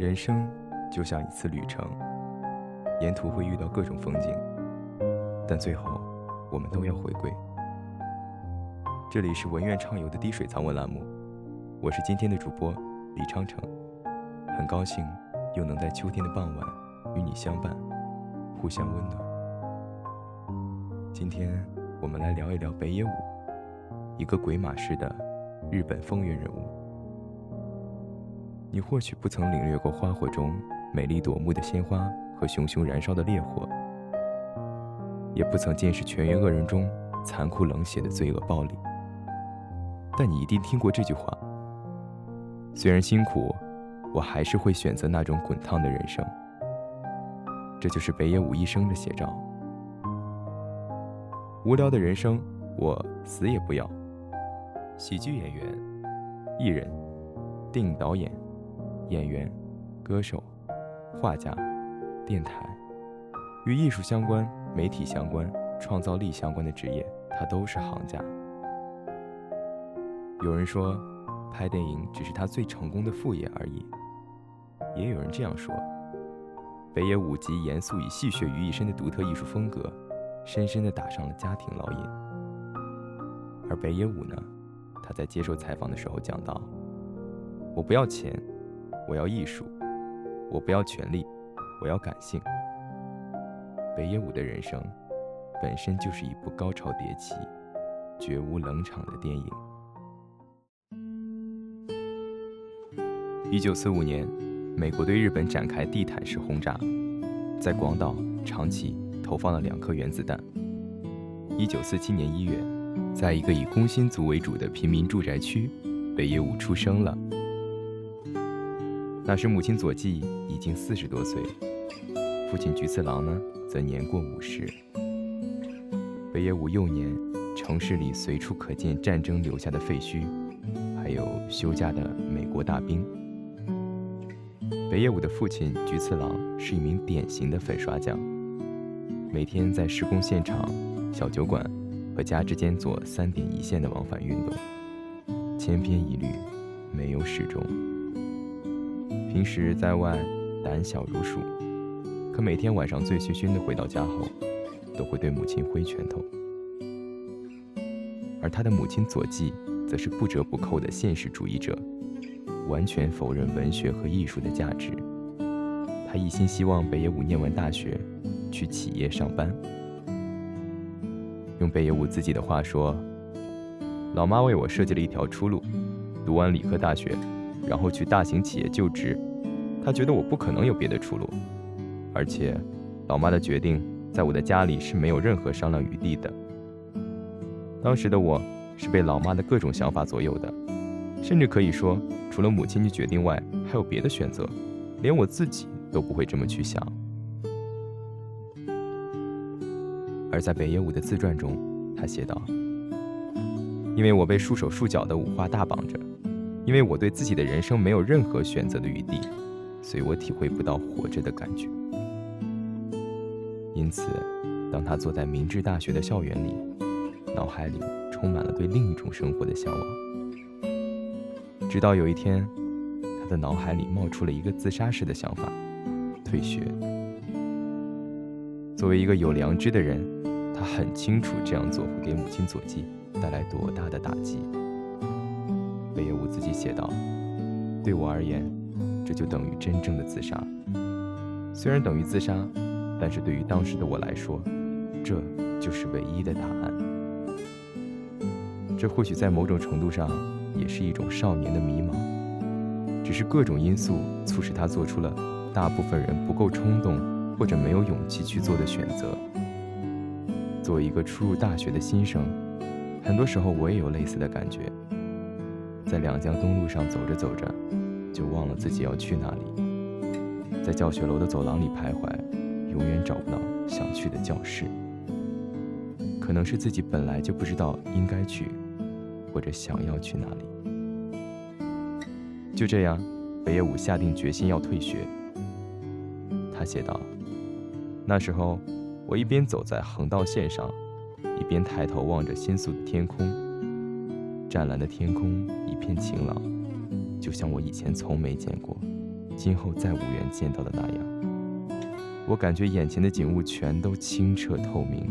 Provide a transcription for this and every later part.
人生就像一次旅程，沿途会遇到各种风景，但最后我们都要回归。这里是文苑畅游的滴水藏文栏目，我是今天的主播李昌成，很高兴又能在秋天的傍晚与你相伴，互相温暖。今天我们来聊一聊北野武，一个鬼马式的日本风云人物。你或许不曾领略过花火中美丽夺目的鲜花和熊熊燃烧的烈火，也不曾见识全员恶人中残酷冷血的罪恶暴力，但你一定听过这句话：虽然辛苦，我还是会选择那种滚烫的人生。这就是北野武一生的写照。无聊的人生，我死也不要。喜剧演员、艺人、电影导演。演员、歌手、画家、电台，与艺术相关、媒体相关、创造力相关的职业，他都是行家。有人说，拍电影只是他最成功的副业而已。也有人这样说，北野武集严肃与戏谑于一身的独特艺术风格，深深地打上了家庭烙印。而北野武呢，他在接受采访的时候讲到：“我不要钱。”我要艺术，我不要权力，我要感性。北野武的人生本身就是一部高潮迭起、绝无冷场的电影。一九四五年，美国对日本展开地毯式轰炸，在广岛、长崎投放了两颗原子弹。一九四七年一月，在一个以工薪族为主的平民住宅区，北野武出生了。那时，母亲佐纪已经四十多岁，父亲菊次郎呢，则年过五十。北野武幼年，城市里随处可见战争留下的废墟，还有休假的美国大兵。北野武的父亲菊次郎是一名典型的粉刷匠，每天在施工现场、小酒馆和家之间做三点一线的往返运动，千篇一律，没有始终。平时在外胆小如鼠，可每天晚上醉醺醺的回到家后，都会对母亲挥拳头。而他的母亲佐纪，则是不折不扣的现实主义者，完全否认文学和艺术的价值。他一心希望北野武念完大学，去企业上班。用北野武自己的话说：“老妈为我设计了一条出路，读完理科大学。”然后去大型企业就职，他觉得我不可能有别的出路，而且，老妈的决定在我的家里是没有任何商量余地的。当时的我是被老妈的各种想法左右的，甚至可以说，除了母亲的决定外，还有别的选择，连我自己都不会这么去想。而在北野武的自传中，他写道：“因为我被束手束脚的五花大绑着。”因为我对自己的人生没有任何选择的余地，所以我体会不到活着的感觉。因此，当他坐在明治大学的校园里，脑海里充满了对另一种生活的向往。直到有一天，他的脑海里冒出了一个自杀式的想法：退学。作为一个有良知的人，他很清楚这样做会给母亲佐纪带来多大的打击。北野武自己写道：“对我而言，这就等于真正的自杀。虽然等于自杀，但是对于当时的我来说，这就是唯一的答案。这或许在某种程度上也是一种少年的迷茫，只是各种因素促使他做出了大部分人不够冲动或者没有勇气去做的选择。作为一个初入大学的新生，很多时候我也有类似的感觉。”在两江东路上走着走着，就忘了自己要去哪里。在教学楼的走廊里徘徊，永远找不到想去的教室。可能是自己本来就不知道应该去，或者想要去哪里。就这样，北野武下定决心要退学。他写道：“那时候，我一边走在横道线上，一边抬头望着新宿的天空。”湛蓝的天空一片晴朗，就像我以前从没见过，今后再无缘见到的那样。我感觉眼前的景物全都清澈透明，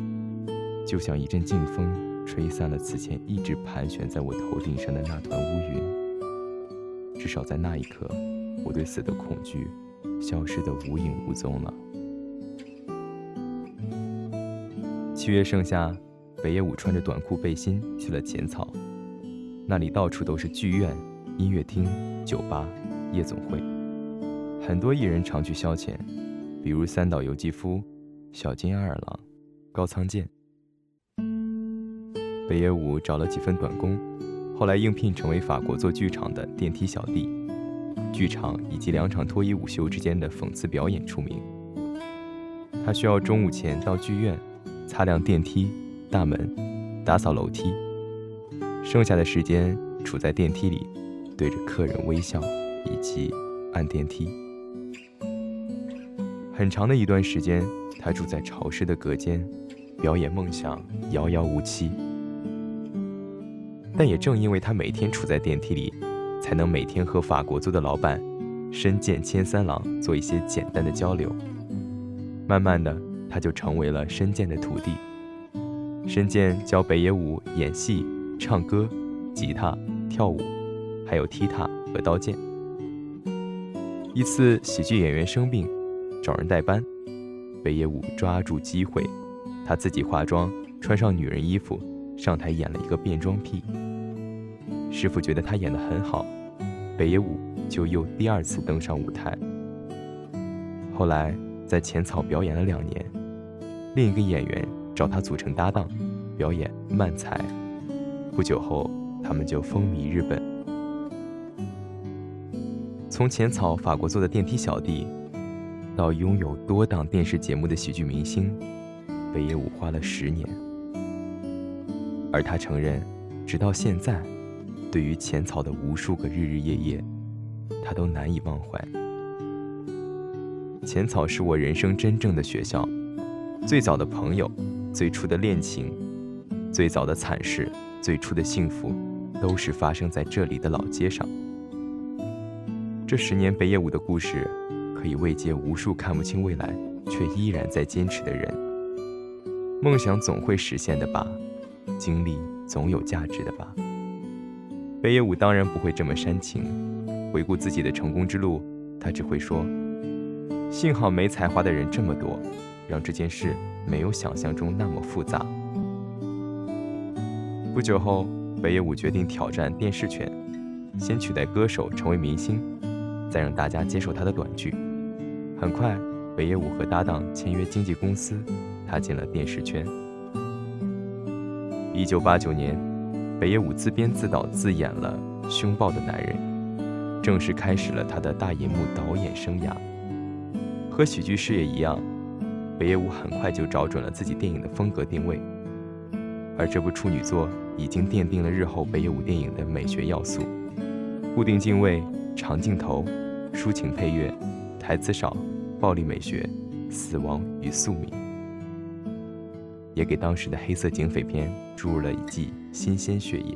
就像一阵劲风吹散了此前一直盘旋在我头顶上的那团乌云。至少在那一刻，我对死的恐惧消失得无影无踪了。七月盛夏，北野武穿着短裤背心去了浅草，那里到处都是剧院、音乐厅、酒吧、夜总会，很多艺人常去消遣。比如三岛由纪夫、小津安二郎、高仓健。北野武找了几份短工，后来应聘成为法国做剧场的电梯小弟，剧场以及两场脱衣舞秀之间的讽刺表演出名。他需要中午前到剧院，擦亮电梯大门，打扫楼梯，剩下的时间处在电梯里，对着客人微笑，以及按电梯。很长的一段时间，他住在潮湿的隔间，表演梦想遥遥无期。但也正因为他每天处在电梯里，才能每天和法国租的老板深见千三郎做一些简单的交流。慢慢的，他就成为了深见的徒弟。深见教北野武演戏、唱歌、吉他、跳舞，还有踢踏和刀剑。一次，喜剧演员生病。找人代班，北野武抓住机会，他自己化妆，穿上女人衣服，上台演了一个变装癖。师傅觉得他演得很好，北野武就又第二次登上舞台。后来在浅草表演了两年，另一个演员找他组成搭档，表演慢才。不久后，他们就风靡日本。从浅草法国做的电梯小弟。到拥有多档电视节目的喜剧明星，北野武花了十年，而他承认，直到现在，对于浅草的无数个日日夜夜，他都难以忘怀。浅草是我人生真正的学校，最早的朋友，最初的恋情，最早的惨事，最初的幸福，都是发生在这里的老街上。这十年北野武的故事。可以慰藉无数看不清未来却依然在坚持的人。梦想总会实现的吧，经历总有价值的吧。北野武当然不会这么煽情，回顾自己的成功之路，他只会说：“幸好没才华的人这么多，让这件事没有想象中那么复杂。”不久后，北野武决定挑战电视圈，先取代歌手成为明星，再让大家接受他的短剧。很快，北野武和搭档签约经纪公司，踏进了电视圈。一九八九年，北野武自编自导自演了《凶暴的男人》，正式开始了他的大银幕导演生涯。和喜剧事业一样，北野武很快就找准了自己电影的风格定位，而这部处女作已经奠定了日后北野武电影的美学要素：固定镜位、长镜头、抒情配乐。台词少，暴力美学，死亡与宿命，也给当时的黑色警匪片注入了一剂新鲜血液。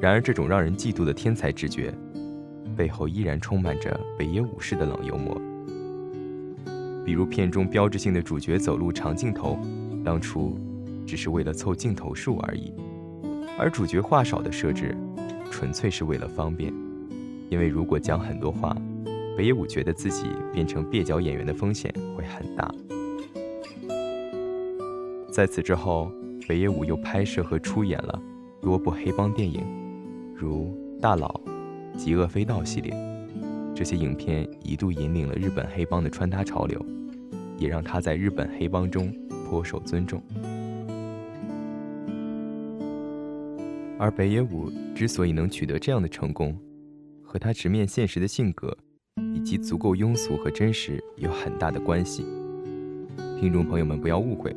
然而，这种让人嫉妒的天才直觉，背后依然充满着北野武士的冷幽默。比如片中标志性的主角走路长镜头，当初只是为了凑镜头数而已；而主角话少的设置，纯粹是为了方便。因为如果讲很多话，北野武觉得自己变成蹩脚演员的风险会很大。在此之后，北野武又拍摄和出演了多部黑帮电影，如《大佬》《极恶飞盗》系列。这些影片一度引领了日本黑帮的穿搭潮流，也让他在日本黑帮中颇受尊重。而北野武之所以能取得这样的成功，和他直面现实的性格，以及足够庸俗和真实有很大的关系。听众朋友们不要误会，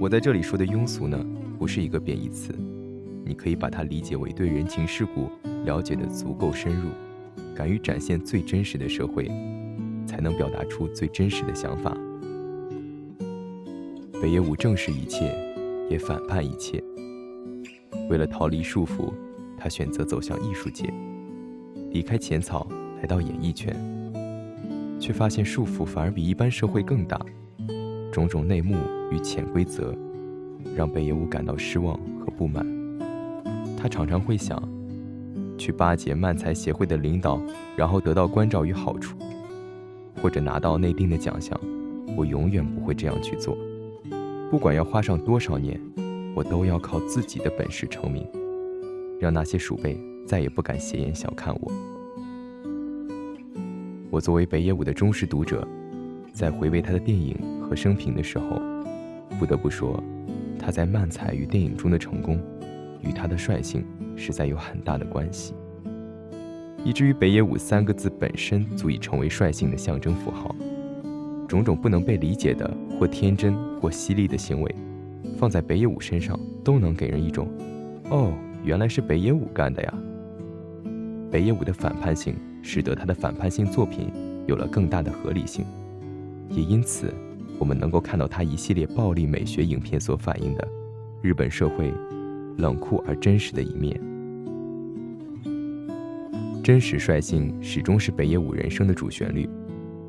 我在这里说的庸俗呢，不是一个贬义词，你可以把它理解为对人情世故了解的足够深入，敢于展现最真实的社会，才能表达出最真实的想法。北野武正视一切，也反叛一切。为了逃离束缚，他选择走向艺术界。离开浅草来到演艺圈，却发现束缚反而比一般社会更大，种种内幕与潜规则，让北野武感到失望和不满。他常常会想，去巴结漫才协会的领导，然后得到关照与好处，或者拿到内定的奖项。我永远不会这样去做，不管要花上多少年，我都要靠自己的本事成名，让那些鼠辈再也不敢斜眼小看我。我作为北野武的忠实读者，在回味他的电影和生平的时候，不得不说，他在漫才与电影中的成功，与他的率性实在有很大的关系，以至于北野武三个字本身足以成为率性的象征符号。种种不能被理解的或天真或犀利的行为，放在北野武身上都能给人一种“哦，原来是北野武干的呀”。北野武的反叛性使得他的反叛性作品有了更大的合理性，也因此，我们能够看到他一系列暴力美学影片所反映的日本社会冷酷而真实的一面。真实率性始终是北野武人生的主旋律，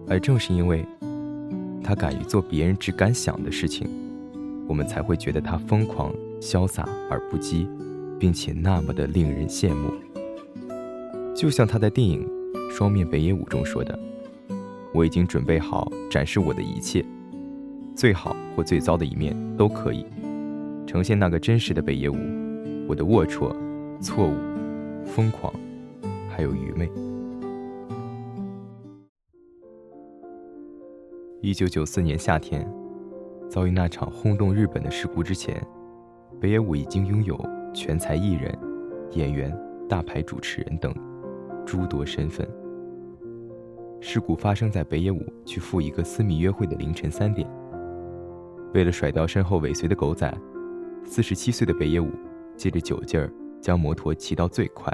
而正是因为。他敢于做别人只敢想的事情，我们才会觉得他疯狂、潇洒而不羁，并且那么的令人羡慕。就像他在电影《双面北野武》中说的：“我已经准备好展示我的一切，最好或最糟的一面都可以，呈现那个真实的北野武，我的龌龊、错误、疯狂，还有愚昧。”一九九四年夏天，遭遇那场轰动日本的事故之前，北野武已经拥有全才艺人、演员、大牌主持人等诸多身份。事故发生在北野武去赴一个私密约会的凌晨三点。为了甩掉身后尾随的狗仔，四十七岁的北野武借着酒劲儿将摩托骑到最快，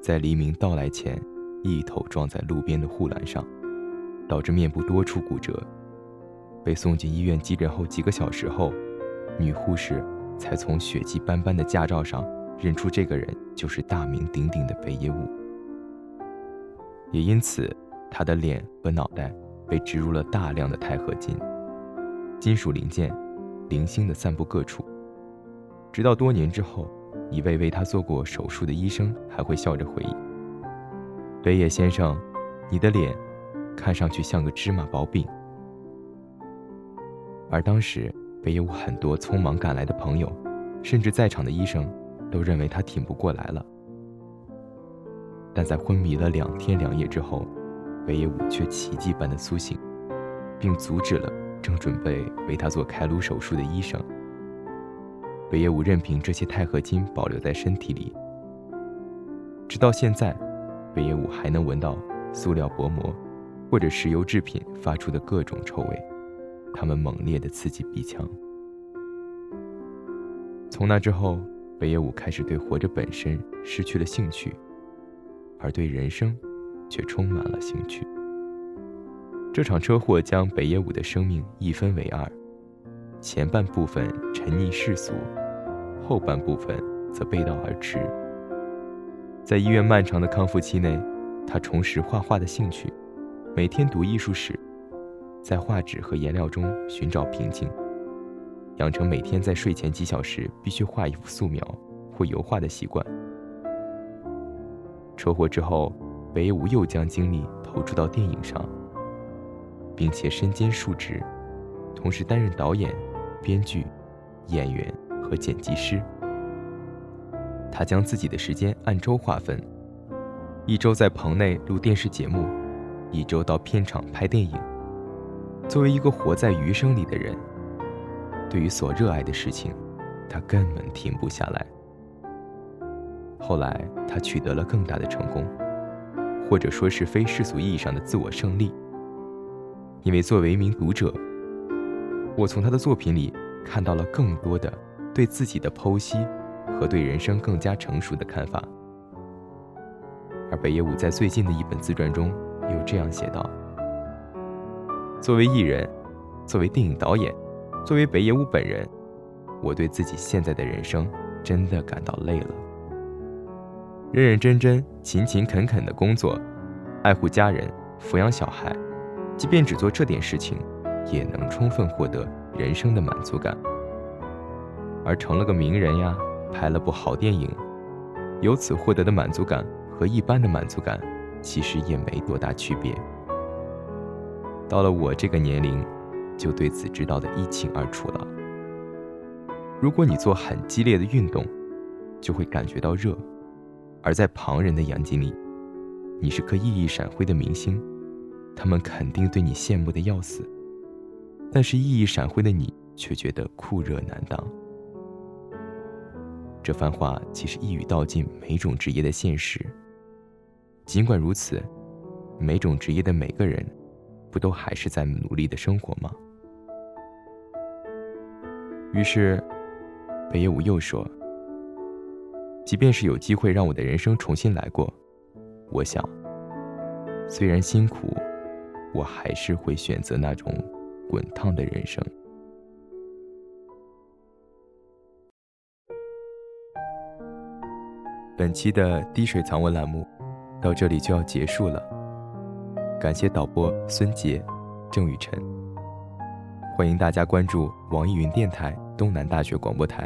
在黎明到来前一头撞在路边的护栏上。导致面部多处骨折，被送进医院急诊后几个小时后，女护士才从血迹斑斑的驾照上认出这个人就是大名鼎鼎的北野武。也因此，他的脸和脑袋被植入了大量的钛合金，金属零件零星的散布各处。直到多年之后，一位为他做过手术的医生还会笑着回忆：“北野先生，你的脸。”看上去像个芝麻薄饼，而当时北野武很多匆忙赶来的朋友，甚至在场的医生，都认为他挺不过来了。但在昏迷了两天两夜之后，北野武却奇迹般的苏醒，并阻止了正准备为他做开颅手术的医生。北野武任凭这些钛合金保留在身体里，直到现在，北野武还能闻到塑料薄膜。或者石油制品发出的各种臭味，他们猛烈地刺激鼻腔。从那之后，北野武开始对活着本身失去了兴趣，而对人生却充满了兴趣。这场车祸将北野武的生命一分为二，前半部分沉溺世俗，后半部分则背道而驰。在医院漫长的康复期内，他重拾画画的兴趣。每天读艺术史，在画纸和颜料中寻找平静，养成每天在睡前几小时必须画一幅素描或油画的习惯。车祸之后，北武又将精力投注到电影上，并且身兼数职，同时担任导演、编剧、演员和剪辑师。他将自己的时间按周划分，一周在棚内录电视节目。一周到片场拍电影。作为一个活在余生里的人，对于所热爱的事情，他根本停不下来。后来，他取得了更大的成功，或者说是非世俗意义上的自我胜利。因为作为一名读者，我从他的作品里看到了更多的对自己的剖析和对人生更加成熟的看法。而北野武在最近的一本自传中。又这样写道：“作为艺人，作为电影导演，作为北野武本人，我对自己现在的人生真的感到累了。认认真真、勤勤恳恳的工作，爱护家人，抚养小孩，即便只做这点事情，也能充分获得人生的满足感。而成了个名人呀，拍了部好电影，由此获得的满足感和一般的满足感，其实也没多大区别。到了我这个年龄，就对此知道的一清二楚了。如果你做很激烈的运动，就会感觉到热；而在旁人的眼睛里，你是颗熠熠闪辉的明星，他们肯定对你羡慕的要死。但是熠熠闪辉的你却觉得酷热难当。这番话其实一语道尽每种职业的现实。尽管如此，每种职业的每个人，都还是在努力的生活吗？于是。北野武又说：“即便是有机会让我的人生重新来过，我想，虽然辛苦，我还是会选择那种滚烫的人生。”本期的滴水藏文栏目到这里就要结束了，感谢导播孙杰、郑雨辰，欢迎大家关注网易云电台。东南大学广播台，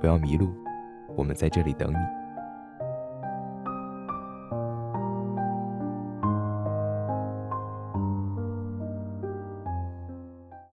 不要迷路，我们在这里等你。